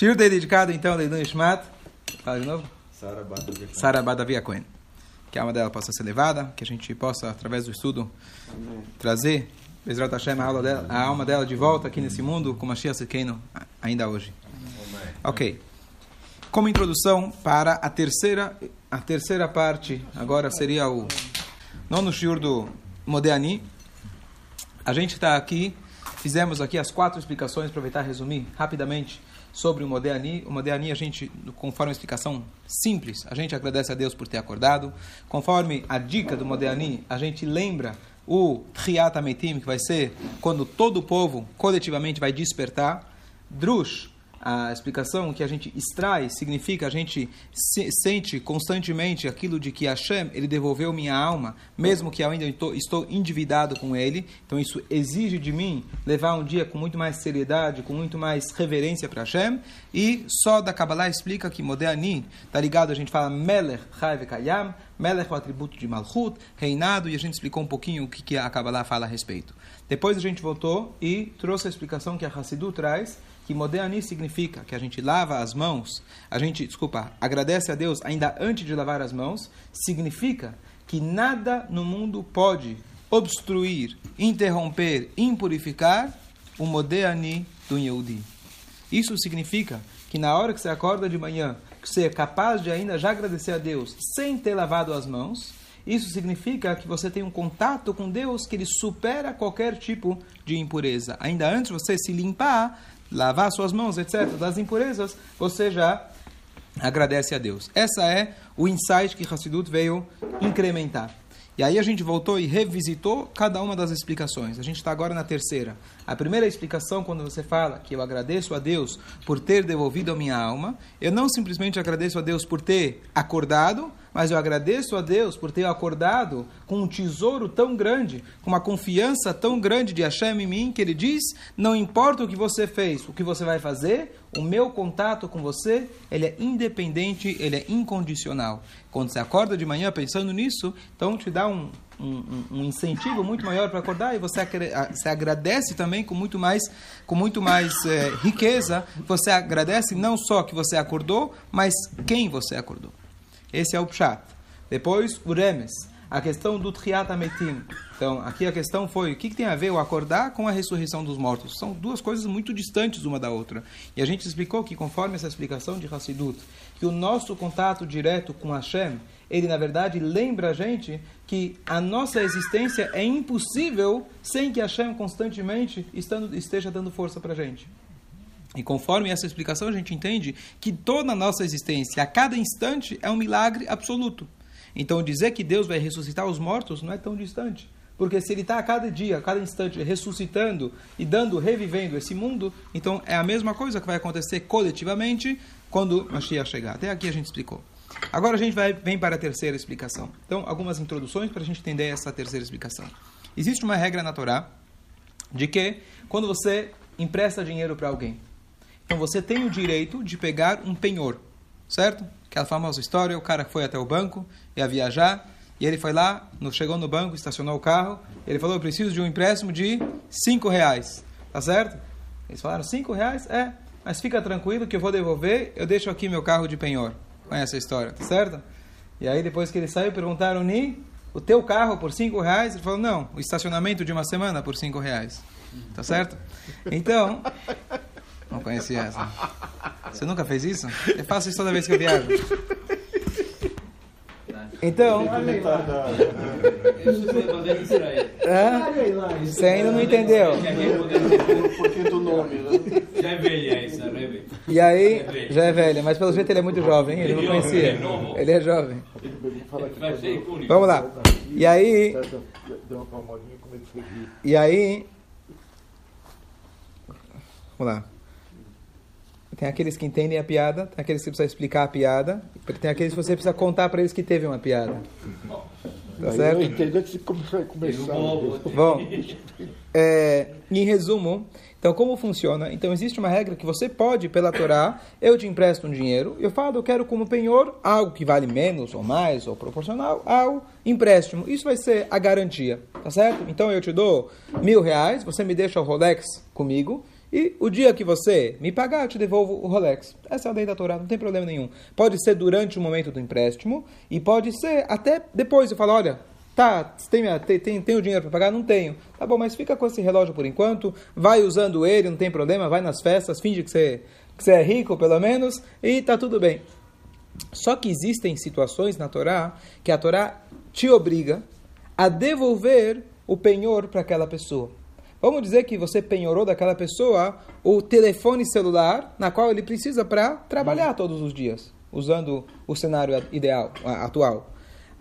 Shir dedicado então a Leilun Ishmat. Fala de novo. Sara Badavia Cohen. Que a alma dela possa ser levada, que a gente possa, através do estudo, Amém. trazer Bezrat Hashem, a, aula dela, a alma dela de volta aqui nesse mundo, com Mashiach Sekeno, ainda hoje. Amém. Ok. Como introdução para a terceira, a terceira parte, agora seria o nono shiur do Modeani. A gente está aqui, fizemos aqui as quatro explicações, aproveitar e resumir rapidamente sobre o Modeani. O Modeani, a gente, conforme a explicação simples, a gente agradece a Deus por ter acordado. Conforme a dica do Modeani, a gente lembra o Triat Ametim, que vai ser quando todo o povo coletivamente vai despertar. Drush, a explicação que a gente extrai significa a gente se, sente constantemente aquilo de que Hashem ele devolveu minha alma, mesmo que eu ainda estou, endividado com ele. Então isso exige de mim levar um dia com muito mais seriedade, com muito mais reverência para Hashem. E só da Kabbalah explica que Modéani está ligado, a gente fala Melech Chayve Kayam, Melech é o atributo de Malchut, reinado, e a gente explicou um pouquinho o que, que a Kabbalah fala a respeito. Depois a gente voltou e trouxe a explicação que a Hassidu traz que Modeani significa que a gente lava as mãos, a gente, desculpa, agradece a Deus ainda antes de lavar as mãos, significa que nada no mundo pode obstruir, interromper, impurificar o Modeani do Yehudi. Isso significa que na hora que você acorda de manhã, que você é capaz de ainda já agradecer a Deus sem ter lavado as mãos, isso significa que você tem um contato com Deus que ele supera qualquer tipo de impureza. Ainda antes de você se limpar, lavar suas mãos, etc., das impurezas, você já agradece a Deus. Essa é o insight que Hassidut veio incrementar. E aí a gente voltou e revisitou cada uma das explicações. A gente está agora na terceira. A primeira explicação, quando você fala que eu agradeço a Deus por ter devolvido a minha alma, eu não simplesmente agradeço a Deus por ter acordado, mas eu agradeço a Deus por ter acordado com um tesouro tão grande, com uma confiança tão grande de Hashem em mim, que ele diz: não importa o que você fez, o que você vai fazer, o meu contato com você, ele é independente, ele é incondicional. Quando você acorda de manhã pensando nisso, então te dá um, um, um incentivo muito maior para acordar e você, você agradece também com muito mais, com muito mais é, riqueza. Você agradece não só que você acordou, mas quem você acordou. Esse é o Pshat. Depois, o Remes, a questão do Triat Ametim. Então, aqui a questão foi o que, que, tem a ver o acordar com a ressurreição dos mortos. São duas coisas muito distantes uma da outra. E a gente explicou que, conforme essa explicação de Hassidut, que o nosso contato direto com Hashem, ele na verdade lembra a gente que a nossa existência é impossível sem que Hashem constantemente estando, esteja dando força para a gente. E conforme essa explicação, a gente entende que toda a nossa existência, a cada instante, é um milagre absoluto. Então, dizer que Deus vai ressuscitar os mortos não é tão distante. Porque se Ele está a cada dia, a cada instante, ressuscitando e dando, revivendo esse mundo, então é a mesma coisa que vai acontecer coletivamente quando Mashiach chegar. Até aqui a gente explicou. Agora a gente vai, vem para a terceira explicação. Então, algumas introduções para a gente entender essa terceira explicação. Existe uma regra na Torá de que quando você empresta dinheiro para alguém, então você tem o direito de pegar um penhor, certo? Aquela famosa história, o cara foi até o banco, ia viajar, e ele foi lá, chegou no banco, estacionou o carro, ele falou, eu preciso de um empréstimo de 5 reais, tá certo? Eles falaram, 5 reais? É, mas fica tranquilo que eu vou devolver, eu deixo aqui meu carro de penhor. Conhece a história, tá certo? E aí depois que ele saiu, perguntaram, Ni, o teu carro por 5 reais? Ele falou, não, o estacionamento de uma semana por 5 reais. Tá certo? Então, não conhecia essa. Você nunca fez isso? Eu faço isso toda vez que eu viajo. Então. É? Você ainda não entendeu. Já é velha essa, né? E aí, já é velha, mas pelo jeito ele é muito jovem, ele não conhecia. Ele é jovem. Vamos lá. E aí. E aí. Vamos lá. Tem aqueles que entendem a piada, tem aqueles que você precisa explicar a piada, tem aqueles que você precisa contar para eles que teve uma piada. Tá certo? Eu entendo antes de começar. Bom, é, em resumo, então como funciona? Então existe uma regra que você pode, pela Torá, eu te empresto um dinheiro, eu falo, eu quero como penhor algo que vale menos ou mais ou proporcional ao empréstimo. Isso vai ser a garantia, tá certo? Então eu te dou mil reais, você me deixa o Rolex comigo E o dia que você me pagar, eu te devolvo o Rolex. Essa é a lei da Torá, não tem problema nenhum. Pode ser durante o momento do empréstimo e pode ser até depois. Eu falo, olha, tá, tem, tem, tem, o dinheiro para pagar? Não tenho. Tá bom, mas fica com esse relógio por enquanto, vai usando ele, não tem problema, vai nas festas, finge que você, que você é rico pelo menos e tá tudo bem. Só que existem situações na Torá que a Torá te obriga a devolver o penhor para aquela pessoa. Vamos dizer que você penhorou daquela pessoa o telefone celular na qual ele precisa para trabalhar todos os dias, usando o cenário ideal, atual.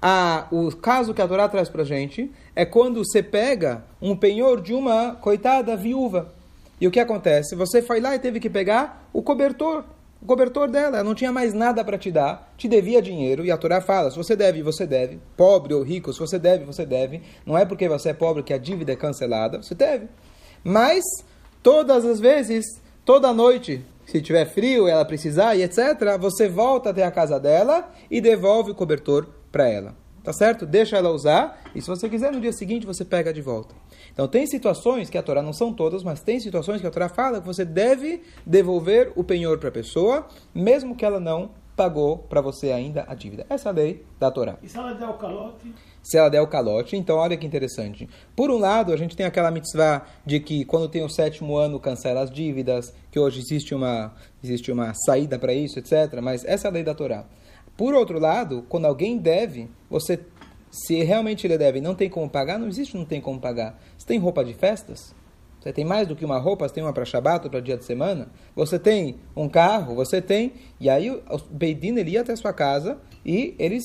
Ah, o caso que a Torá traz para gente é quando você pega um penhor de uma coitada viúva. E o que acontece? Você foi lá e teve que pegar o cobertor o cobertor dela, ela não tinha mais nada para te dar, te devia dinheiro, e a Torá fala, se você deve, você deve, pobre ou rico, se você deve, você deve, não é porque você é pobre que a dívida é cancelada, você deve. Mas, todas as vezes, toda noite, se tiver frio, ela precisar e etc., você volta até a casa dela e devolve o cobertor para ela. Tá certo? Deixa ela usar, e se você quiser, no dia seguinte, você pega de volta. Então, tem situações que a Torá não são todas, mas tem situações que a Torá fala que você deve devolver o penhor para a pessoa, mesmo que ela não pagou para você ainda a dívida. Essa é a lei da Torá. E se ela der o calote? Se ela der o calote, então olha que interessante. Por um lado, a gente tem aquela mitzvah de que quando tem o sétimo ano cancela as dívidas, que hoje existe uma, existe uma saída para isso, etc. Mas essa é a lei da Torá. Por outro lado, quando alguém deve, você se realmente ele deve não tem como pagar, não existe não tem como pagar. Você tem roupa de festas? Você tem mais do que uma roupa, você tem uma para Shabbat, para dia de semana? Você tem um carro, você tem... E aí o Beidin, ele ia até a sua casa e eles,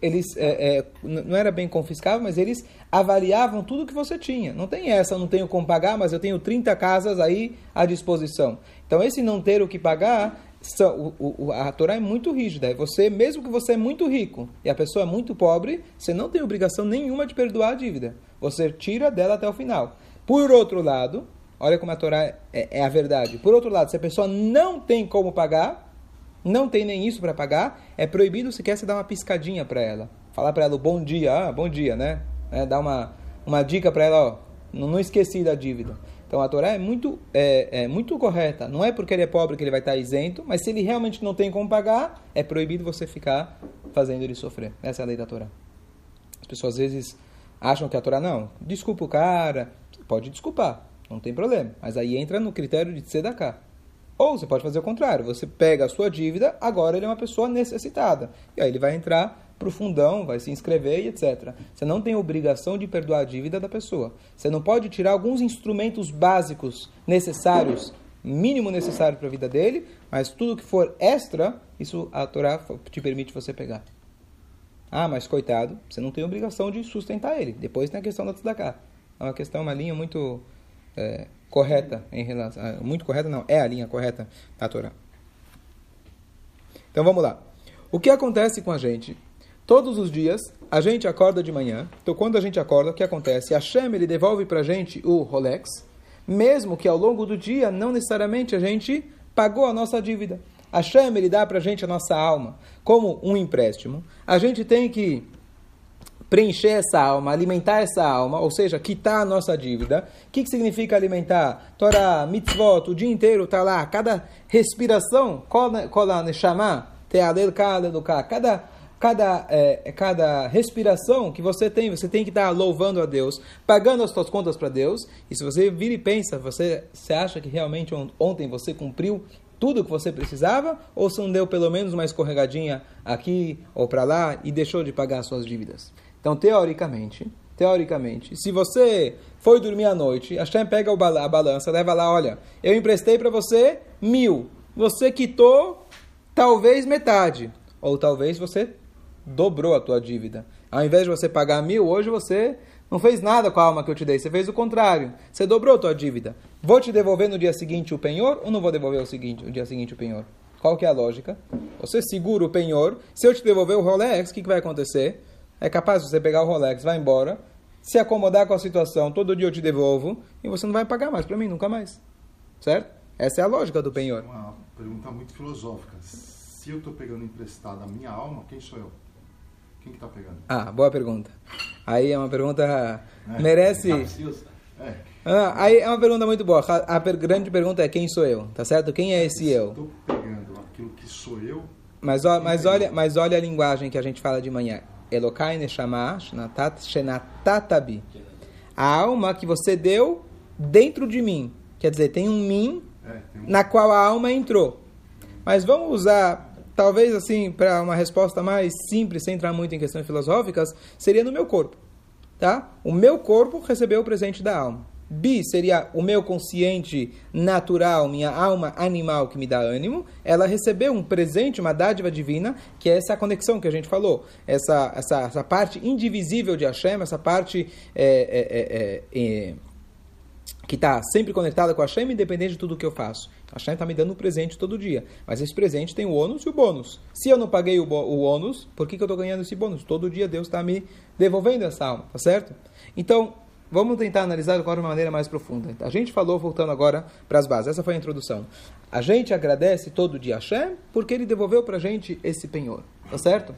eles é, é, não era bem confiscável, mas eles avaliavam tudo que você tinha. Não tem essa, eu não tenho como pagar, mas eu tenho 30 casas aí à disposição. Então esse não ter o que pagar são, o, o, a Torá é muito rígida. Você, mesmo que você é muito rico e a pessoa é muito pobre, você não tem obrigação nenhuma de perdoar a dívida. Você tira dela até o final. Por outro lado, olha como a Torá é, é, é a verdade. Por outro lado, se a pessoa não tem como pagar, não tem nem isso para pagar, é proibido se quer se dar uma piscadinha para ela. Falar para ela o bom dia, ah, bom dia, né? É, dar uma, uma dica para ela, ó, não, não esqueci da dívida. Então a Torá é muito, é, é, muito correta. Não é porque ele é pobre que ele vai estar isento, mas se ele realmente não tem como pagar, é proibido você ficar fazendo ele sofrer. Essa é a lei da Torá. As pessoas às vezes acham que a Torá, não, desculpa o cara, pode desculpar, não tem problema. Mas aí entra no critério de tzedakah. Ou você pode fazer o contrário, você pega a sua dívida, agora ele é uma pessoa necessitada. E aí ele vai entrar para o fundão, vai se inscrever e etc. Você não tem obrigação de perdoar a dívida da pessoa. Você não pode tirar alguns instrumentos básicos necessários, mínimo necessário para a vida dele, mas tudo que for extra, isso a Torá te permite você pegar. Ah, mas coitado, você não tem obrigação de sustentar ele. Depois tem a questão da tzedakah. É uma questão, uma linha muito é, correta em relação, ah, muito correta não, é a linha correta da Torá. Então vamos lá. O que acontece com a gente Todos os dias a gente acorda de manhã. Então, quando a gente acorda, o que acontece? A Shem ele devolve para a gente o Rolex, mesmo que ao longo do dia não necessariamente a gente pagou a nossa dívida. A Shem ele dá para a gente a nossa alma como um empréstimo. A gente tem que preencher essa alma, alimentar essa alma, ou seja, quitar a nossa dívida. O que, que significa alimentar? Torá, mitzvot, o dia inteiro está lá, cada respiração, cada cada, é, cada respiração que você tem, você tem que estar louvando a Deus, pagando as suas contas para Deus. E se você vira e pensa, você, você acha que realmente ontem você cumpriu tudo o que você precisava? Ou você não deu pelo menos uma escorregadinha aqui ou para lá e deixou de pagar as suas dívidas? Então, teoricamente, teoricamente, se você foi dormir à noite, a Shem pega a balança, leva lá, olha, eu emprestei para você mil, você quitou talvez metade, ou talvez você dobrou a tua dívida. Ao invés de você pagar mil, hoje você não fez nada com a alma que eu te dei, você fez o contrário. Você dobrou a tua dívida. Vou te devolver no dia seguinte o penhor ou não vou devolver o, seguinte, o dia seguinte o penhor? Qual que é a lógica? Você segura o penhor. Se eu te devolver o Rolex, o que, que vai acontecer? É capaz de você pegar o Rolex, vai embora, se acomodar com a situação, todo dia eu te devolvo e você não vai pagar mais para mim, nunca mais. Certo? Essa é a lógica do penhor. Uma pergunta muito filosófica. Se eu estou pegando emprestado a minha alma, quem sou eu? Quem que tá pegando? Ah, boa pergunta. Aí é uma pergunta. É. Merece. É. Ah, aí é uma pergunta muito boa. A, a per- grande pergunta é quem sou eu, tá certo? Quem é esse eu? Estou pegando aquilo que sou eu, Mas, ó- mas, olha, mas olha a linguagem que a gente fala de manhã. Elokai neshama shnatat- shenatatabi. A alma que você deu dentro de mim. Quer dizer, tem um mim é, tem um, na qual a alma entrou. Mas vamos usar, talvez assim, para uma resposta mais simples, sem entrar muito em questões filosóficas, seria no meu corpo. Tá? O meu corpo recebeu o presente da alma. Bi seria o meu consciente natural, minha alma animal que me dá ânimo. Ela recebeu um presente, uma dádiva divina, que é essa conexão que a gente falou. Essa, essa, essa parte indivisível de Hashem, essa parte é, é, é, é, é, que está sempre conectada com Hashem, independente de tudo que eu faço. Hashem está me dando um presente todo dia. Mas esse presente tem o ônus e o bônus. Se eu não paguei o, o ônus, por que, que eu estou ganhando esse bônus? Todo dia Deus está me devolvendo essa alma, tá certo? Então, vamos tentar analisar agora de uma maneira mais profunda. A gente falou, voltando agora para as bases. Essa foi a introdução. A gente agradece todo dia Hashem porque ele devolveu para a gente esse penhor, tá certo?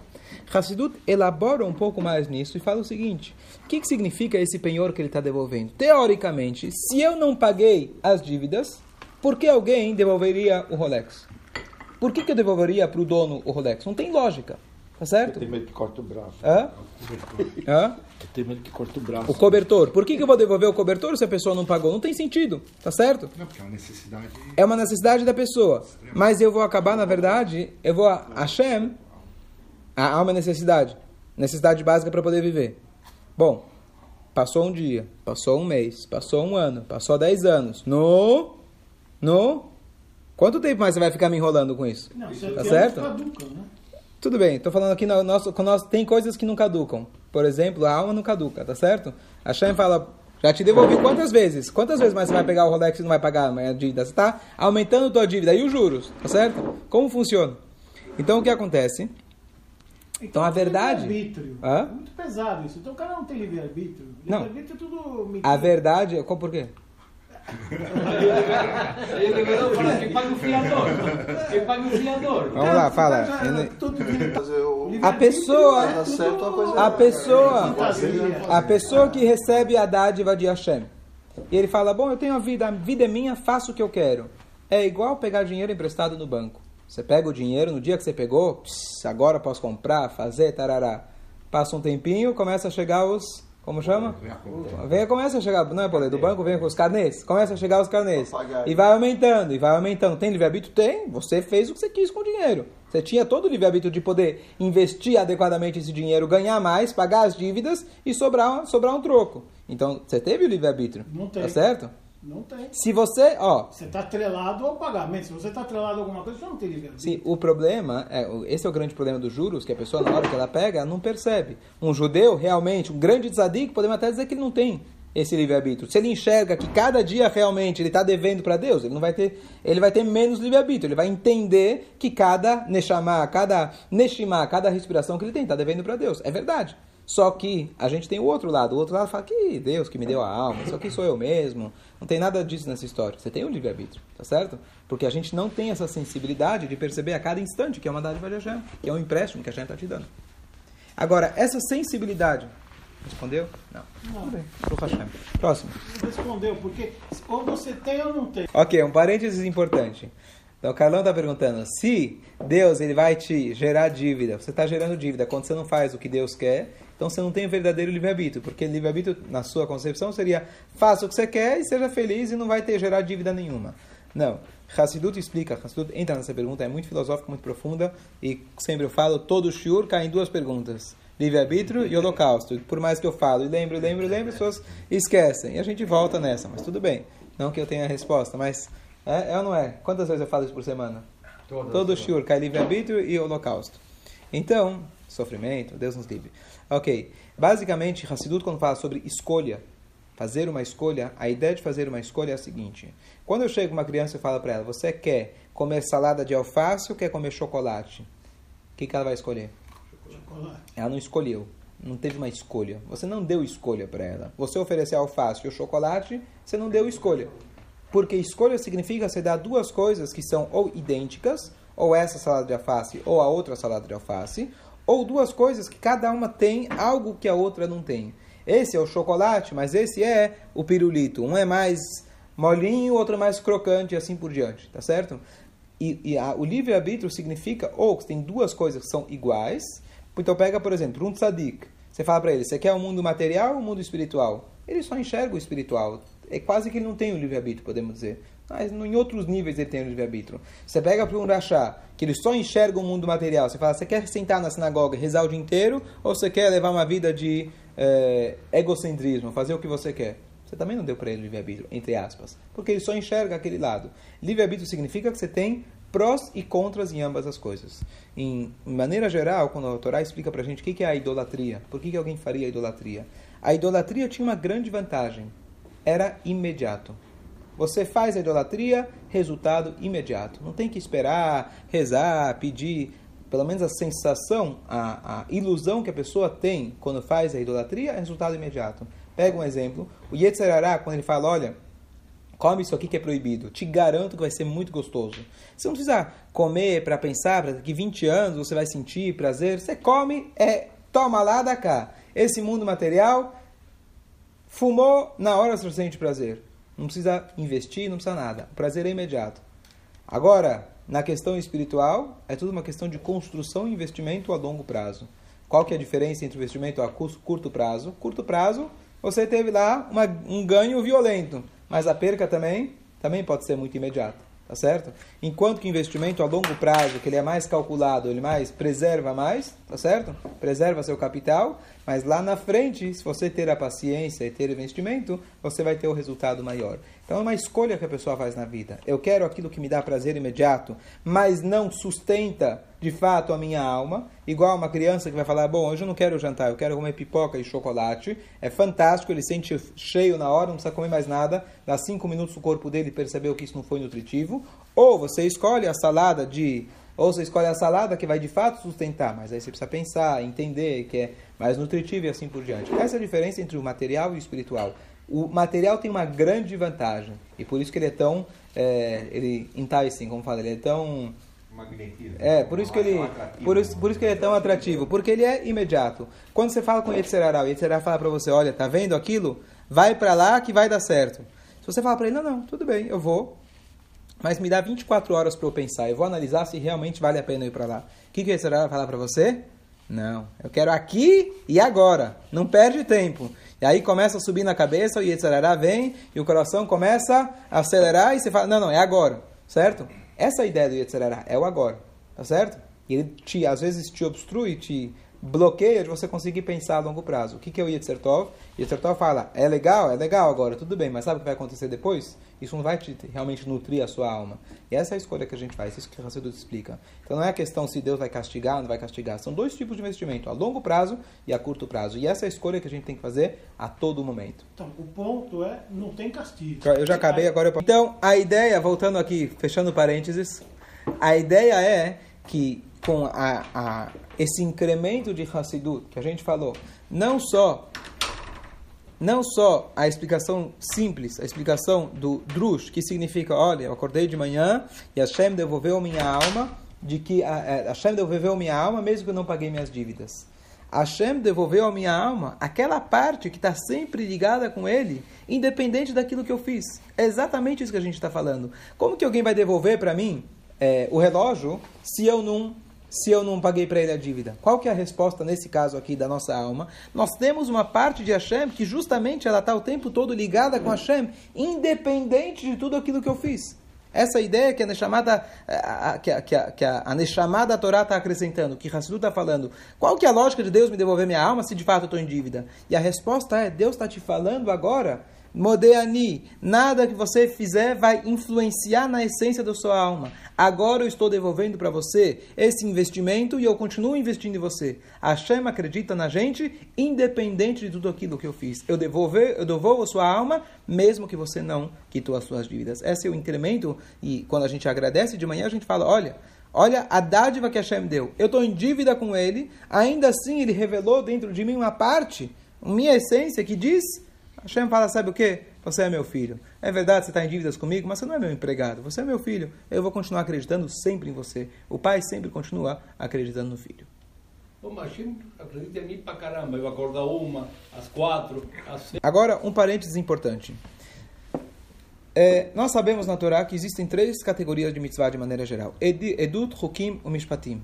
Hassidut elabora um pouco mais nisso e fala o seguinte: o que, que significa esse penhor que ele está devolvendo? Teoricamente, se eu não paguei as dívidas, por que alguém devolveria o Rolex? Por que, que eu devolveria para o dono o Rolex? Não tem lógica, tá certo? Tem medo que corta o braço. Hã? Hã? Tem medo que corta o braço. O cobertor. Por que, que eu vou devolver o cobertor se a pessoa não pagou? Não tem sentido, tá certo? não, porque é uma necessidade. É uma necessidade da pessoa. Mas eu vou acabar, na verdade, eu vou. Hashem, há há uma necessidade. Necessidade básica para poder viver. Bom, passou um dia, passou um mês, passou um ano, passou dez anos. No. No. Quanto tempo mais você vai ficar me enrolando com isso? Não, Tá certo? Caducam, né? Tudo bem, estou falando aqui, no nosso, com nós, tem coisas que não caducam. Por exemplo, a alma não caduca, tá certo? A Shem fala, já te devolvi quantas vezes? Quantas vezes mais você vai pegar o Rolex e não vai pagar a dívida? Você está aumentando a tua dívida e os juros, tá certo? Como funciona? Então, o que acontece? Então, a verdade- Livre-arbítrio. Hã? É muito pesado isso. Então o cara não tem livre-arbítrio. Livre-arbítrio é tudo mentira. A verdade... qual- Por quê? Ele deveria falar quem paga o fiador. Quem paga o fiador. Vamos lá, fala. A pessoa... A pessoa... Fantasia. A pessoa que recebe a dádiva de Hashem. E ele fala, bom, eu tenho a vida, a vida é minha, faço o que eu quero. É igual pegar dinheiro emprestado no banco. Você pega o dinheiro, no dia que você pegou, pss, agora posso comprar, fazer, tarará. Passa um tempinho, começa a chegar os... Como chama? Vem, começa a chegar, não é boleto do banco, vem com os carnês. Começa a chegar os carnês. E vai aumentando, e vai aumentando. Tem livre-arbítrio? Tem. Você fez o que você quis com o dinheiro. Você tinha todo o livre-arbítrio de poder investir adequadamente esse dinheiro, ganhar mais, pagar as dívidas e sobrar, sobrar um troco. Então, você teve o livre-arbítrio. Não tem. Tá certo? Não tem. Se você, ó, Você está atrelado ao pagamento. Se você está atrelado a alguma coisa, você não tem livre-arbítrio. Sim, o problema, é, esse é o grande problema dos juros, que a pessoa, na hora que ela pega, não percebe. Um judeu, realmente, um grande tzadik, podemos até dizer que ele não tem esse livre-arbítrio. Se ele enxerga que cada dia realmente ele está devendo para Deus, ele não vai ter, ele vai ter menos livre-arbítrio. Ele vai entender que cada neshama, cada neshima, cada respiração que ele tem está devendo para Deus. É verdade. Só que a gente tem o outro lado. O outro lado fala que Deus que me deu a alma, isso aqui sou eu mesmo. Não tem nada disso nessa história. Você tem o livre-arbítrio, tá certo? Porque a gente não tem essa sensibilidade de perceber a cada instante que é uma dádiva de Hashem, que é um empréstimo que a Hashem está te dando. Agora, essa sensibilidade. Respondeu? Não. Tudo bem. Hashem. Próximo. Não respondeu, porque ou você tem ou não tem. Ok, um parênteses importante. Então, o Carlão está perguntando: se Deus ele vai te gerar dívida, você está gerando dívida quando você não faz o que Deus quer, então você não tem o verdadeiro livre-arbítrio, porque livre-arbítrio, na sua concepção, seria faça o que você quer e seja feliz e não vai ter gerar dívida nenhuma. Não. Hassidut explica, Hassidut entra nessa pergunta, é muito filosófica, muito profunda, e sempre eu falo, todo shiur cai em duas perguntas. Livre-arbítrio e holocausto. Por mais que eu falo e lembro, lembro, lembro, as pessoas esquecem. E a gente volta nessa, mas tudo bem. Não que eu tenha a resposta, mas é, é ou não é? Quantas vezes eu falo isso por semana? Todo shiur cai livre-arbítrio e holocausto. Então, sofrimento, Deus nos livre. Ok, basicamente, Hassidut, quando fala sobre escolha, fazer uma escolha, a ideia de fazer uma escolha é a seguinte: quando eu chego com uma criança e falo para ela, você quer comer salada de alface ou quer comer chocolate? O que, que ela vai escolher? Chocolate. Ela não escolheu. Não teve uma escolha. Você não deu escolha para ela. Você oferecer alface ou chocolate, você não deu escolha. Porque escolha significa você dar duas coisas que são ou idênticas, ou essa salada de alface ou a outra salada de alface, ou duas coisas que cada uma tem algo que a outra não tem. esse é o chocolate, mas esse é o pirulito. Um é mais molinho, outro é mais crocante e assim por diante, tá certo? E, e a, o livre-arbítrio significa ou que tem duas coisas que são iguais. Então pega, por exemplo, um tzadik. Você fala para ele, você quer o um mundo material ou o um mundo espiritual? Ele só enxerga o espiritual. É quase que ele não tem o livre-arbítrio, podemos dizer. Mas em outros níveis ele tem o livre-arbítrio. Você pega para um rachá, que ele só enxerga o mundo material. Você fala, você quer sentar na sinagoga e rezar o dia inteiro? Ou você quer levar uma vida de é, egocentrismo, fazer o que você quer? Você também não deu para ele livre-arbítrio, entre aspas. Porque ele só enxerga aquele lado. Livre-arbítrio significa que você tem prós e contras em ambas as coisas. Em maneira geral, quando a Torá explica para a gente o que é a idolatria, por que, que alguém faria a idolatria? A idolatria tinha uma grande vantagem. Era imediato. Você faz a idolatria, resultado imediato. Não tem que esperar, rezar, pedir. Pelo menos a sensação, a, a ilusão que a pessoa tem quando faz a idolatria é resultado imediato. Pega um exemplo. O Yetzerará, quando ele fala, olha, come isso aqui que é proibido. Te garanto que vai ser muito gostoso. Você não precisa comer para pensar, para daqui 20 anos você vai sentir prazer. Você come, é toma lá da cá. Esse mundo material, fumou, na hora você sente prazer. Não precisa investir, não precisa nada. O prazer é imediato. Agora, na questão espiritual, é tudo uma questão de construção e investimento a longo prazo. Qual que é a diferença entre o investimento a curto prazo? Curto prazo, você teve lá uma, um ganho violento, mas a perca também, também pode ser muito imediata, tá certo? Enquanto que investimento a longo prazo, que ele é mais calculado, ele mais preserva mais, tá certo? Preserva seu capital, mas lá na frente, se você ter a paciência e ter investimento, você vai ter o resultado maior. Então é uma escolha que a pessoa faz na vida. Eu quero aquilo que me dá prazer imediato, mas não sustenta de fato a minha alma. Igual uma criança que vai falar: Bom, hoje eu não quero jantar, eu quero comer pipoca e chocolate. É fantástico, ele sente cheio na hora, não precisa comer mais nada. Dá cinco minutos o corpo dele percebeu que isso não foi nutritivo. Ou você escolhe a salada de. Ou você escolhe a salada que vai de fato sustentar, mas aí você precisa pensar, entender que é mais nutritivo e assim por diante. Essa é a diferença entre o material e o espiritual o material tem uma grande vantagem. E por isso que ele é tão. É, ele enticing, como fala, ele é tão. Magnetismo. É, por isso que ele, por isso, por isso que ele é tão atrativo, porque ele é imediato. Quando você fala com o Yetzirará, o Yetzirará fala para você, olha, tá vendo aquilo? Vai para lá que vai dar certo. Se você fala para ele, não, não, tudo bem, eu vou, mas me dá 24 horas para eu pensar, eu vou analisar se realmente vale a pena ir para lá. O que, que o Yetzirará vai falar para você? Não, eu quero aqui e agora, não perde tempo. E aí começa a subir na cabeça, o Yetzirará vem, e o coração começa a acelerar, e você fala, não, não, é agora, certo? Essa é a ideia do Yetzirará, é o agora, tá certo? E ele te, às vezes te obstrui, te bloqueia de você conseguir pensar a longo prazo. O que, que é o Yetzer Tov? Yetzer Tov fala, é legal, é legal agora, tudo bem, mas sabe o que vai acontecer depois? Isso não vai te, realmente nutrir a sua alma. E essa é a escolha que a gente faz, isso que o Hassidut explica. Então não é a questão se Deus vai castigar ou não vai castigar. São dois tipos de investimento, a longo prazo e a curto prazo. E essa é a escolha que a gente tem que fazer a todo momento. Então, o ponto é, não tem castigo. Eu já acabei, agora eu... Então, a ideia, voltando aqui, fechando parênteses, a ideia é que com a, a, esse incremento de Hassidut que a gente falou, não só não só a explicação simples, a explicação do Drush, que significa, olha, eu acordei de manhã e Hashem devolveu minha alma, de que a, a Hashem devolveu minha alma mesmo que eu não paguei minhas dívidas. Hashem devolveu a minha alma aquela parte que está sempre ligada com ele, independente daquilo que eu fiz. É exatamente isso que a gente está falando. Como que alguém vai devolver para mim é, o relógio se eu não se eu não paguei para ele a dívida? Qual que é a resposta nesse caso aqui da nossa alma? Nós temos uma parte de Hashem que justamente ela está o tempo todo ligada com Hashem, independente de tudo aquilo que eu fiz. Essa ideia que a Neshamada, que a, que a, que a, Torá está acrescentando, que Hassidu está falando, qual que é a lógica de Deus me devolver minha alma se de fato eu estou em dívida? E a resposta é, Deus está te falando agora Modeani, nada que você fizer vai influenciar na essência da sua alma. Agora eu estou devolvendo para você esse investimento e eu continuo investindo em você. A Hashem acredita na gente, independente de tudo aquilo que eu fiz. Eu, devolver, eu devolvo a sua alma, mesmo que você não quitou as suas dívidas. Esse é o incremento, e quando a gente agradece de manhã, a gente fala: olha. Olha a dádiva que Hashem deu. Eu estou em dívida com ele, ainda assim ele revelou dentro de mim uma parte, minha essência, que diz Hashem fala, sabe o que? Você é meu filho. É verdade, você está em dívidas comigo, mas você não é meu empregado. Você é meu filho. Eu vou continuar acreditando sempre em você. O pai sempre continua acreditando no filho. O Mashiach acredita em mim pra caramba. Eu acordar uma, às quatro, às seis. Agora, um parênteses importante. É, nós sabemos na Torá que existem três categorias de mitzvah de maneira geral: Edut, Hukim e Mishpatim.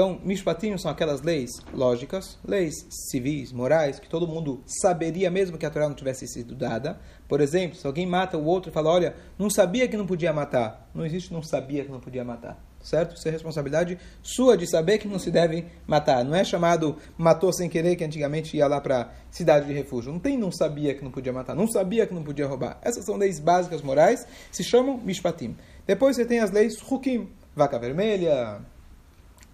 Então, Mishpatim são aquelas leis lógicas, leis civis, morais, que todo mundo saberia mesmo que a Torá não tivesse sido dada. Por exemplo, se alguém mata o outro e fala: Olha, não sabia que não podia matar. Não existe não sabia que não podia matar. Certo? Isso é responsabilidade sua de saber que não se deve matar. Não é chamado matou sem querer, que antigamente ia lá para cidade de refúgio. Não tem não sabia que não podia matar, não sabia que não podia roubar. Essas são leis básicas morais, se chamam mishpatim. Depois você tem as leis hukim, vaca vermelha,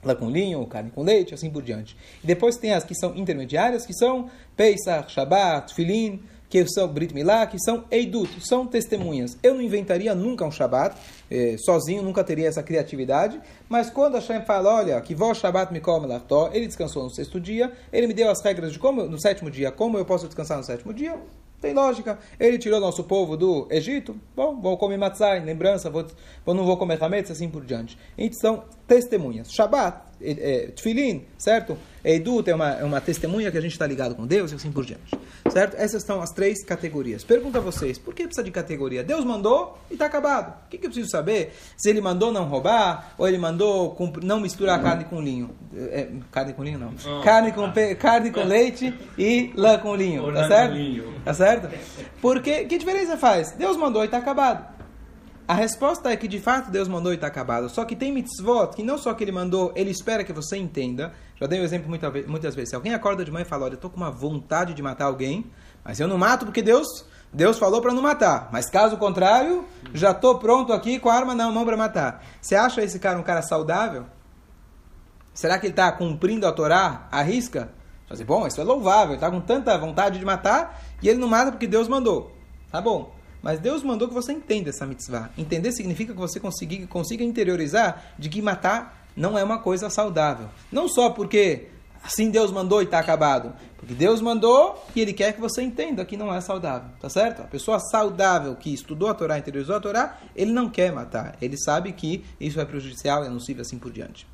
lá com linho, carne com leite, assim por diante. E depois tem as que são intermediárias, que são Pesach, Shabbat, Filin, que são Brit Milá, que são Eidut, são testemunhas. Eu não inventaria nunca um Shabbat, eh, sozinho, nunca teria essa criatividade, mas quando Hashem fala, olha, que vó Shabbat me come lartó, ele descansou no sexto dia, ele me deu as regras de como, no sétimo dia, como eu posso descansar no sétimo dia, tem lógica. Ele tirou nosso povo do Egito. Bom, vou comer matzah em lembrança, vou, não vou comer hametz, assim por diante. Então, testemunhas. Shabbat, é, é, Tfilin, certo? Eidut é uma, é uma testemunha que a gente está ligado com Deus e assim por diante. Certo? Essas são as três categorias. Pergunto a vocês, por que precisa de categoria? Deus mandou e está acabado. O que, que eu preciso saber? Se ele mandou não roubar, ou ele mandou não misturar carne com linho. É, carne com linho não. Carne com, pe- carne com leite e lã com linho. Tá certo? Tá certo? Porque, que diferença faz? Deus mandou e está acabado. A resposta é que de fato Deus mandou e está acabado. Só que tem mitzvot que não só que ele mandou, ele espera que você entenda. Já dei o exemplo muita muitas vezes. Se alguém acorda de manhã e fala: Olha, eu estou com uma vontade de matar alguém, mas eu não mato porque Deus, Deus falou para não matar. Mas caso contrário, já estou pronto aqui com a arma na mão para matar. Você acha esse cara um cara saudável? Será que ele está cumprindo a Torá à risca? Dizer, bom, isso é louvável, está com tanta vontade de matar e ele não mata porque Deus mandou. Tá bom. Mas Deus mandou que você entenda essa mitzvah. Entender significa que você consiga, consiga interiorizar de que matar não é uma coisa saudável. Não só porque assim Deus mandou e está acabado. Porque Deus mandou e Ele quer que você entenda que não é saudável. Tá certo? A pessoa saudável que estudou a Torá, interiorizou a Torá, ele não quer matar. Ele sabe que isso é prejudicial, é nocivo assim por diante.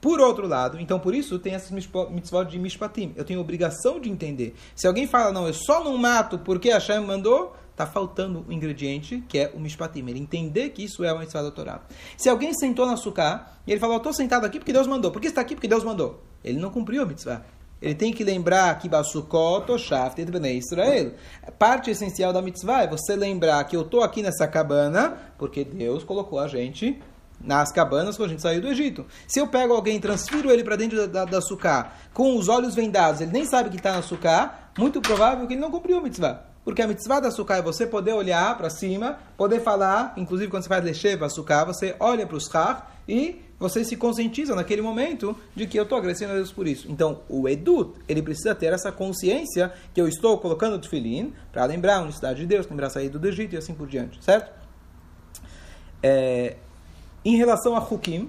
Por outro lado, então por isso tem essas mitzvot de mishpatim. Eu tenho obrigação de entender. Se alguém fala, não, eu só não mato porque Hashem mandou, está faltando um ingrediente que é o mishpatim. Ele entender que isso é uma mitzvah da Torá. Se alguém sentou na sukkah e ele falou, estou sentado aqui porque Deus mandou. Por que está aqui? Porque Deus mandou. Ele não cumpriu a mitzvah. Ele tem que lembrar que Basukot, Oshaft, Bnei Israel. Parte essencial da mitzvah é você lembrar que eu estou aqui nessa cabana porque Deus colocou a gente nas cabanas quando a gente saiu do Egito. Se eu pego alguém e transfiro ele para dentro da, da, da sucá com os olhos vendados, ele nem sabe que está na sucá, muito provável que ele não cumpriu a mitzvah. Porque a mitzvah da sucá é você poder olhar para cima, poder falar, inclusive quando você faz leche para sucá, você olha para os har e você se conscientiza naquele momento de que eu estou agradecendo a Deus por isso. Então, o Edut, ele precisa ter essa consciência que eu estou colocando o tefilim para lembrar a unicidade de Deus, lembrar a saída do Egito e assim por diante, certo? É, em relação a Hukim,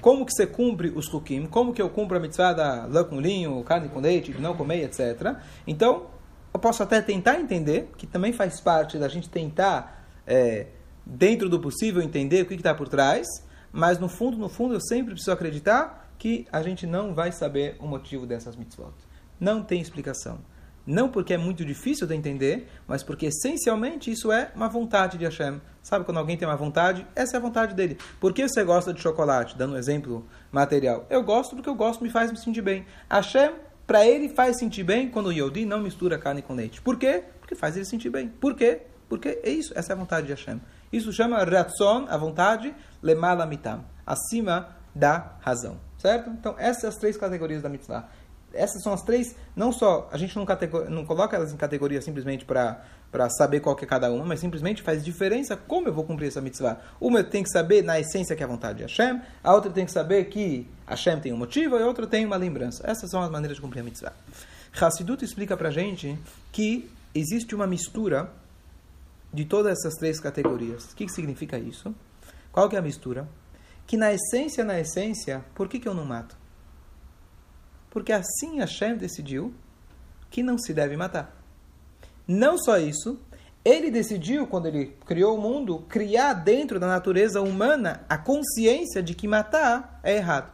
como que você cumpre os Hukim, como que eu cumpro a mitzvah da lã com linho, carne com leite, de não comer, etc. Então, eu posso até tentar entender, que também faz parte da gente tentar, é, dentro do possível, entender o que está por trás, mas no fundo, no fundo, eu sempre preciso acreditar que a gente não vai saber o motivo dessas mitzvot. Não tem explicação. Não porque é muito difícil de entender, mas porque essencialmente isso é uma vontade de Hashem. Sabe quando alguém tem uma vontade? Essa é a vontade dele. Por que você gosta de chocolate? Dando um exemplo material. Eu gosto porque eu gosto, me faz me sentir bem. Hashem, para ele, faz sentir bem quando o Yodi não mistura carne com leite. Por quê? Porque faz ele sentir bem. Por quê? Porque é isso, essa é a vontade de Hashem. Isso chama Ratson, a vontade, Lemala Mitam, acima da razão. Certo? Então, essas três categorias da mitzvah essas são as três, não só, a gente não, não coloca elas em categoria simplesmente para saber qual que é cada uma, mas simplesmente faz diferença como eu vou cumprir essa mitzvah. Uma tenho que saber na essência que é a vontade de Hashem, a outra tem que saber que Hashem tem um motivo e a outra tem uma lembrança. Essas são as maneiras de cumprir a mitzvah. Hassidut explica para gente que existe uma mistura de todas essas três categorias. O que, que significa isso? Qual que é a mistura? Que na essência, na essência, por que, que eu não mato? Porque assim Hashem decidiu que não se deve matar. Não só isso, ele decidiu, quando ele criou o mundo, criar dentro da natureza humana a consciência de que matar é errado.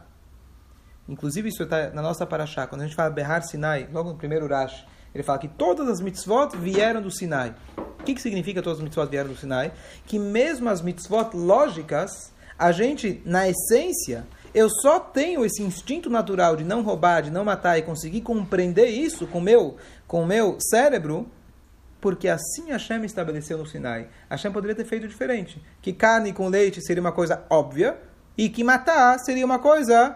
inclusive isso está na nossa paraxá, quando a gente fala Behar Sinai, logo no primeiro Rashi, ele fala que todas as mitzvot vieram do Sinai. O que, que significa todas as mitzvot vieram do Sinai? Que mesmo as mitzvot lógicas, a gente, na essência, eu só tenho esse instinto natural de não roubar, de não matar e conseguir compreender isso com meu, com o meu cérebro, porque assim Hashem estabeleceu no Sinai. Hashem poderia ter feito diferente. Que carne com leite seria uma coisa óbvia e que matar seria uma coisa.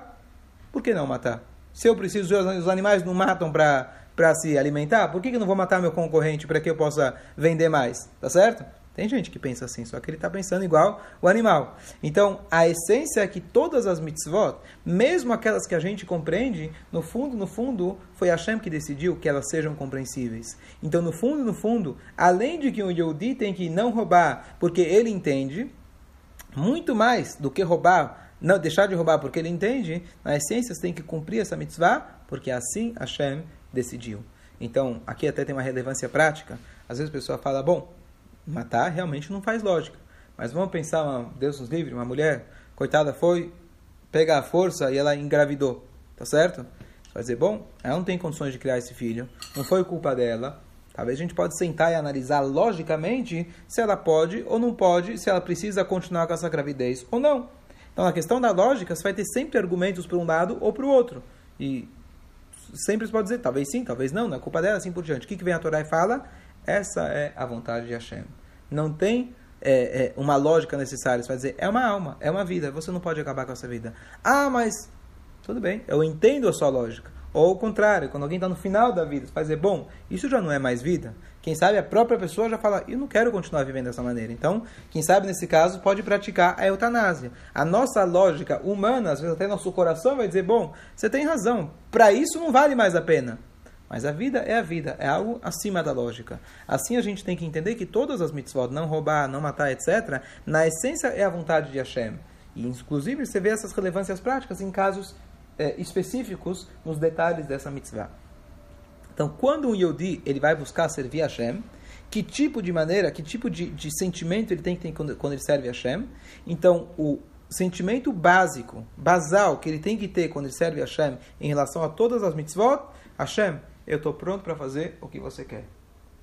Por que não matar? Se eu preciso, os animais não matam para se alimentar, por que, que eu não vou matar meu concorrente para que eu possa vender mais? Tá certo? Tem gente que pensa assim, só que ele está pensando igual o animal. Então, a essência é que todas as mitzvot, mesmo aquelas que a gente compreende, no fundo, no fundo, foi Hashem que decidiu que elas sejam compreensíveis. Então, no fundo, no fundo, além de que um Yehudi tem que não roubar porque ele entende, muito mais do que roubar, não deixar de roubar porque ele entende, na essência você tem que cumprir essa mitzvah, porque assim Hashem decidiu. Então, aqui até tem uma relevância prática. Às vezes a pessoa fala, bom, matar realmente não faz lógica. Mas vamos pensar, uma, Deus nos livre, uma mulher, coitada, foi pegar a força e ela engravidou, tá certo? Você vai dizer, bom, ela não tem condições de criar esse filho, não foi culpa dela. Talvez a gente pode sentar e analisar logicamente se ela pode ou não pode, se ela precisa continuar com essa gravidez ou não. Então, na questão da lógica, você vai ter sempre argumentos para um lado ou para o outro. E sempre você pode dizer, talvez sim, talvez não, não é culpa dela, assim por diante. O que, que vem a Torá e fala? Essa é a vontade de Hashem. Não tem é, é, uma lógica necessária. Vai dizer, é uma alma, é uma vida, você não pode acabar com essa vida. Ah, mas tudo bem, eu entendo a sua lógica. Ou o contrário, quando alguém está no final da vida, você vai dizer, bom, isso já não é mais vida. Quem sabe a própria pessoa já fala, eu não quero continuar vivendo dessa maneira. Então, quem sabe nesse caso pode praticar a eutanásia. A nossa lógica humana, às vezes até nosso coração vai dizer, bom, você tem razão, para isso não vale mais a pena. Mas a vida é a vida, é algo acima da lógica. Assim a gente tem que entender que todas as mitzvot, não roubar, não matar, etc., na essência é a vontade de Hashem. E inclusive você vê essas relevâncias práticas em casos é, específicos nos detalhes dessa mitzvah. Então, quando um Yodi ele vai buscar servir Hashem, que tipo de maneira, que tipo de, de sentimento ele tem que ter quando, quando ele serve Hashem? Então, o sentimento básico, basal, que ele tem que ter quando ele serve Hashem em relação a todas as mitzvot, Hashem, eu estou pronto para fazer o que você quer.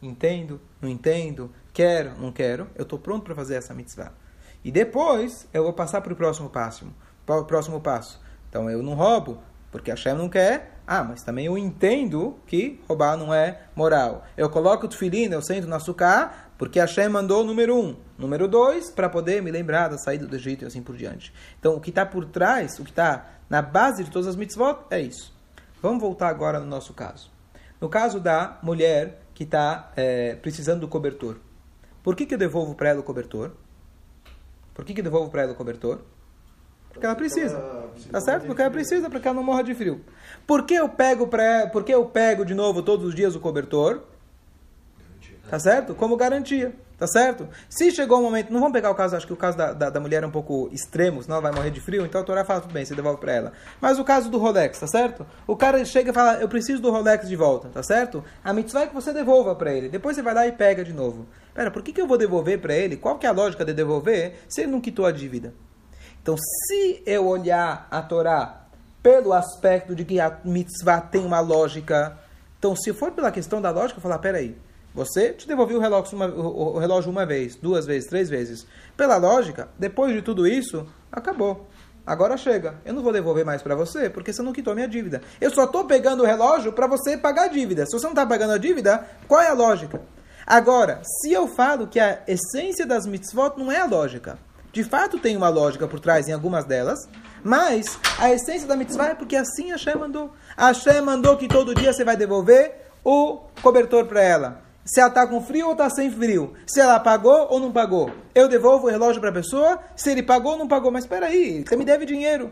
Entendo, não entendo, quero, não quero, eu estou pronto para fazer essa mitzvah. E depois eu vou passar para o próximo passo. O próximo passo. Então eu não roubo, porque a Hashem não quer. Ah, mas também eu entendo que roubar não é moral. Eu coloco o tefilin, eu sento no açúcar, porque a Hashem mandou número um. Número dois, para poder me lembrar da saída do Egito e assim por diante. Então o que está por trás, o que está na base de todas as mitzvot, é isso. Vamos voltar agora no nosso caso. No caso da mulher que está é, precisando do cobertor, por que, que eu devolvo para ela o cobertor? Por que, que eu devolvo para ela o cobertor? Porque ela precisa. Tá certo? Porque ela precisa, para que ela não morra de frio. Por que eu pego para por eu pego de novo todos os dias o cobertor? Tá certo? Como garantia. Tá certo? Se chegou um momento, não vamos pegar o caso, acho que o caso da, da, da mulher é um pouco extremo, senão ela vai morrer de frio, então a Torá fala, tudo bem, você devolve para ela. Mas o caso do Rolex, tá certo? O cara chega e fala, eu preciso do Rolex de volta, tá certo? A mitzvah é que você devolva para ele, depois você vai lá e pega de novo. Pera, por que, que eu vou devolver para ele? Qual que é a lógica de devolver se ele não quitou a dívida? Então, se eu olhar a Torá pelo aspecto de que a mitzvah tem uma lógica, então se for pela questão da lógica, eu falar, peraí, aí você te devolveu o relógio, uma, o relógio uma vez, duas vezes, três vezes. Pela lógica, depois de tudo isso, acabou. Agora chega. Eu não vou devolver mais para você porque você não quitou minha dívida. Eu só estou pegando o relógio para você pagar a dívida. Se você não está pagando a dívida, qual é a lógica? Agora, se eu falo que a essência das mitzvot não é a lógica, de fato tem uma lógica por trás em algumas delas, mas a essência da mitzvah é porque assim a Hashem mandou. A Hashem mandou que todo dia você vai devolver o cobertor para ela se ela está com frio ou está sem frio, se ela pagou ou não pagou. Eu devolvo o relógio para a pessoa, se ele pagou ou não pagou. Mas espera aí, você me deve dinheiro.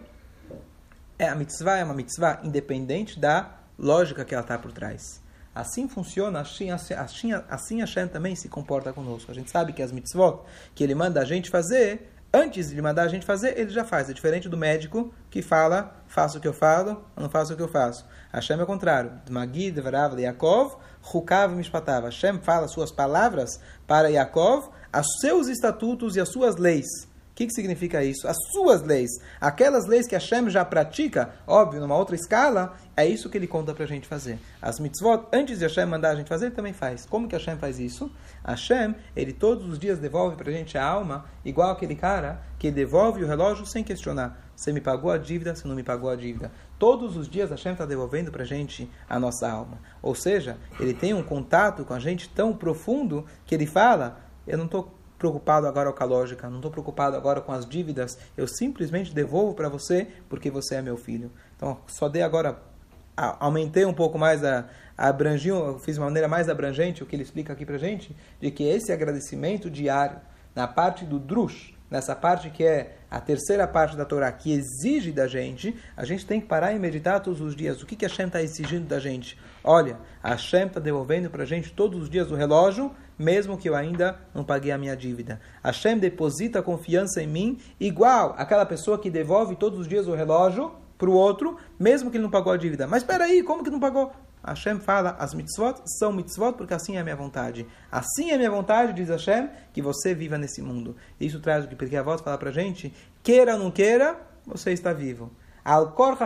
É, a mitzvah é uma mitzvah independente da lógica que ela está por trás. Assim funciona, assim, assim, assim, assim Hashem também se comporta conosco. A gente sabe que as mitzvot que ele manda a gente fazer, antes de mandar a gente fazer, ele já faz. É diferente do médico que fala, faço o que eu falo, não faço o que eu faço. Hashem é o contrário. Magid, Varav, Yaakov, Hukav Mishpatav. Hashem fala suas palavras para Yaakov, os seus estatutos e as suas leis. que, que significa isso? As suas leis, aquelas leis que Hashem já pratica, óbvio, numa outra escala, é isso que ele conta para a gente fazer. As mitzvot, antes de Hashem mandar a gente fazer, ele também faz. Como que Hashem faz isso? Hashem, ele todos os dias devolve para a gente a alma, igual aquele cara que devolve o relógio sem questionar. Você me pagou a dívida, você não me pagou a dívida. Todos os dias Hashem está devolvendo para a gente a nossa alma. Ou seja, ele tem um contato com a gente tão profundo que ele fala, eu não estou preocupado agora com a lógica, não estou preocupado agora com as dívidas, eu simplesmente devolvo para você porque você é meu filho. Então, só dei agora, aumentei um pouco mais a, a fiz de uma maneira mais abrangente o que ele explica aqui para gente, de que esse agradecimento diário, na parte do drush, nessa parte que é a terceira parte da Torá, que exige da gente, a gente tem que parar e meditar todos os dias. O que, que Hashem está exigindo da gente? Olha, Hashem está devolvendo para a gente todos os dias o relógio mesmo que eu ainda não paguei a minha dívida. Hashem deposita confiança em mim, igual aquela pessoa que devolve todos os dias o relógio para o outro, mesmo que ele não pagou a dívida. Mas espera aí, como que não pagou? Hashem fala, as mitzvot são mitzvot porque assim é a minha vontade. Assim é a minha vontade, diz Hashem, que você viva nesse mundo. Isso traz o que porque a voz fala para gente, queira ou não queira, você está vivo. Al-Kor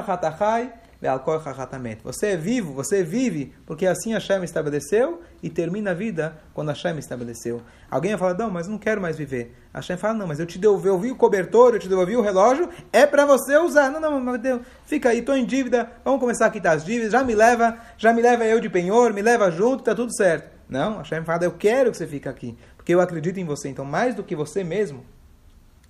você é vivo, você vive, porque assim Hashem estabeleceu e termina a vida quando Hashem estabeleceu. Alguém vai falar, não, mas não quero mais viver. Hashem fala, não, mas eu te devolvi o cobertor, eu te devolvi o relógio, é para você usar. Não, não, mas Deus, fica aí, estou em dívida, vamos começar a quitar as dívidas, já me leva, já me leva eu de penhor, me leva junto, está tudo certo. Não, Hashem fala, eu quero que você fique aqui, porque eu acredito em você. Então, mais do que você mesmo,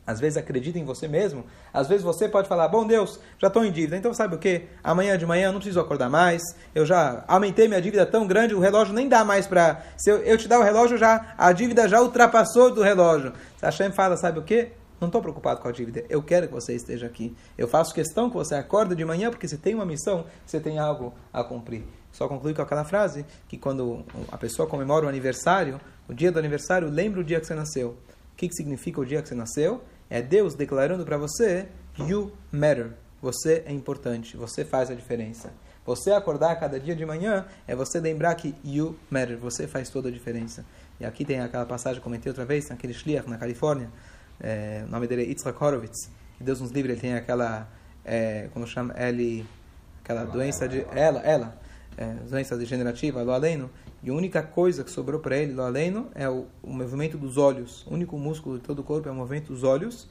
às vezes acredita em você mesmo. Às vezes você pode falar: Bom Deus, já estou em dívida. Então sabe o que? Amanhã de manhã eu não preciso acordar mais. Eu já aumentei minha dívida tão grande, o relógio nem dá mais para. Se eu, eu, te dar o relógio, já a dívida já ultrapassou do relógio. Hashem fala: Sabe o que? Não estou preocupado com a dívida. Eu quero que você esteja aqui. Eu faço questão que você acorde de manhã, porque você tem uma missão, você tem algo a cumprir. Só conclui com aquela frase que quando a pessoa comemora o aniversário, o dia do aniversário, lembra o dia que você nasceu. O que, que significa o dia que você nasceu? É Deus declarando para você: You matter. Você é importante. Você faz a diferença. Você acordar cada dia de manhã é você lembrar que you matter. Você faz toda a diferença. E aqui tem aquela passagem que comentei outra vez, naquele shliach na Califórnia. É, o nome dele é Yitzhak Horowitz. Que Deus nos livre, ele tem aquela, é, como chama, ele, aquela doença de, ela, ela, é, doença degenerativa, lo e a única coisa que sobrou para ele, lo aleno, é o, o, movimento dos olhos. O único músculo de todo o corpo é o movimento dos olhos.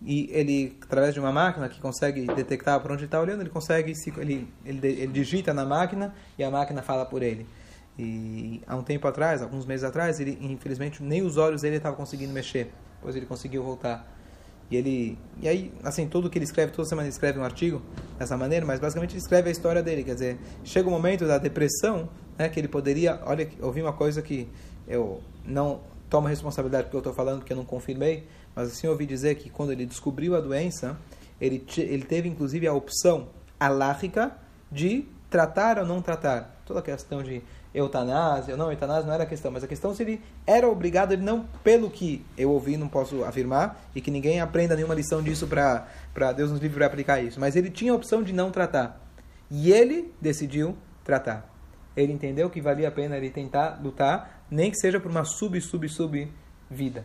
E ele, através de uma máquina que consegue detectar para onde está olhando, ele consegue, ele, ele, ele digita na máquina e a máquina fala por ele. E há um tempo atrás, alguns meses atrás, ele infelizmente nem os olhos dele estava conseguindo mexer. Depois ele conseguiu voltar. E ele, e aí, assim, tudo que ele escreve, toda semana ele escreve um artigo dessa maneira, mas basicamente ele escreve a história dele. Quer dizer, chega o um momento da depressão, né, que ele poderia, olha, ouvi uma coisa que eu não tomo responsabilidade porque eu estou falando, porque eu não confirmei, mas assim ouvi dizer que quando ele descobriu a doença, ele, ele teve inclusive a opção alárrica de tratar ou não tratar. Toda a questão de eutanásia ou não, eutanásia não era a questão, mas a questão se ele era obrigado, ele não, pelo que eu ouvi, não posso afirmar, e que ninguém aprenda nenhuma lição disso para Deus nos livre para aplicar isso, mas ele tinha a opção de não tratar. E ele decidiu tratar. Ele entendeu que valia a pena ele tentar lutar, nem que seja por uma sub, sub, sub vida.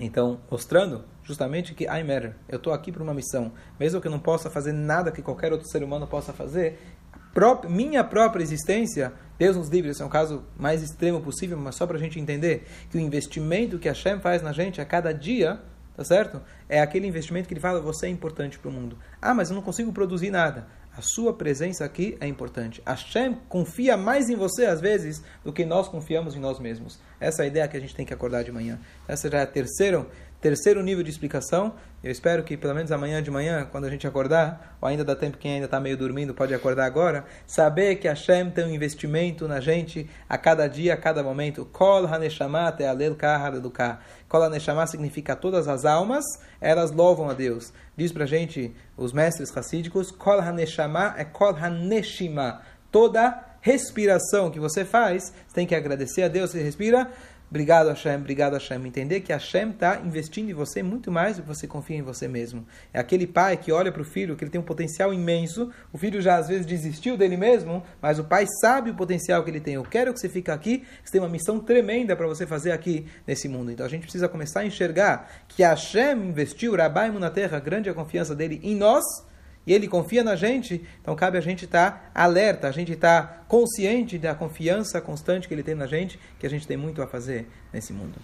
Então, mostrando justamente que I matter. Eu estou aqui por uma missão. Mesmo que eu não possa fazer nada que qualquer outro ser humano possa fazer, minha própria existência, Deus nos livre, esse é um caso mais extremo possível, mas só para a gente entender que o investimento que Hashem faz na gente a cada dia, tá certo? É aquele investimento que ele fala, você é importante para o mundo. Ah, mas eu não consigo produzir nada. A sua presença aqui é importante. Hashem confia mais em você, às vezes, do que nós confiamos em nós mesmos. Essa é a ideia que a gente tem que acordar de manhã. Essa já é a terceira Terceiro nível de explicação, eu espero que pelo menos amanhã de manhã, quando a gente acordar, ou ainda dá tempo quem ainda está meio dormindo pode acordar agora, saber que Hashem tem um investimento na gente a cada dia, a cada momento. Kol Haneshamat é alel kaharaduká. Kol Haneshamat significa todas as almas, elas louvam a Deus. Diz pra gente os mestres racídicos, Kol Haneshamat é Kol Haneshima. Toda respiração que você faz, você tem que agradecer a Deus, você respira Obrigado, Hashem, obrigado, Hashem. Entender que Hashem está investindo em você muito mais do que você confia em você mesmo. É aquele pai que olha para o filho, que ele tem um potencial imenso, o filho já às vezes desistiu dele mesmo, mas o pai sabe o potencial que ele tem. Eu quero que você fique aqui, você tem uma missão tremenda para você fazer aqui nesse mundo. Então a gente precisa começar a enxergar que Hashem investiu, Rabai na terra, grande a confiança dele em nós, e ele confia na gente, então cabe a gente estar alerta, a gente estar consciente da confiança constante que ele tem na gente, que a gente tem muito a fazer nesse mundo.